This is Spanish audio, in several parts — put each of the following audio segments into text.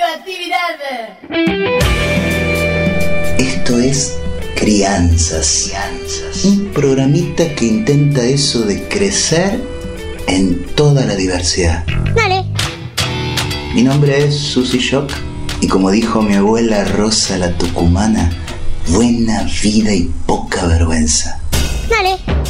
radioactividad. Esto es Crianzas. Un programita que intenta eso de crecer en toda la diversidad. Dale. Mi nombre es Susy Shock y como dijo mi abuela Rosa la Tucumana, buena vida y poca vergüenza. Dale.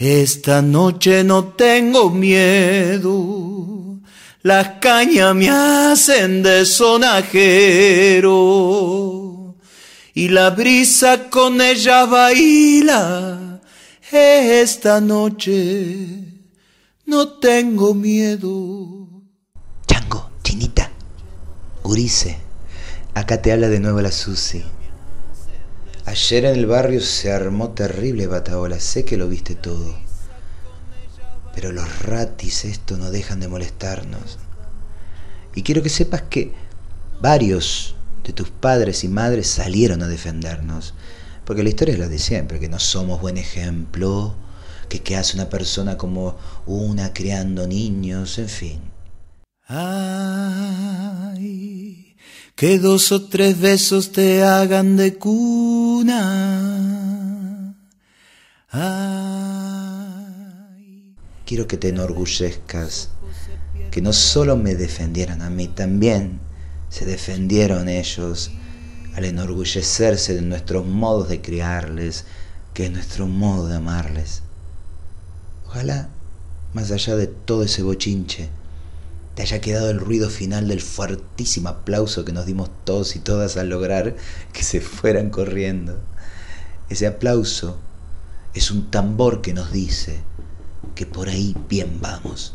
Esta noche no tengo miedo, las cañas me hacen de sonajero y la brisa con ella baila. Esta noche no tengo miedo. Chango, chinita, Urice, acá te habla de nuevo la Susi. Ayer en el barrio se armó terrible bataola, sé que lo viste todo. Pero los ratis esto no dejan de molestarnos. Y quiero que sepas que varios de tus padres y madres salieron a defendernos. Porque la historia es la de siempre, que no somos buen ejemplo, que qué hace una persona como una criando niños, en fin. Ay, que dos o tres besos te hagan de cuna. Quiero que te enorgullezcas, que no solo me defendieran a mí, también se defendieron ellos al enorgullecerse de nuestros modos de criarles, que es nuestro modo de amarles. Ojalá, más allá de todo ese bochinche, te haya quedado el ruido final del fuertísimo aplauso que nos dimos todos y todas al lograr que se fueran corriendo. Ese aplauso es un tambor que nos dice que por ahí bien vamos.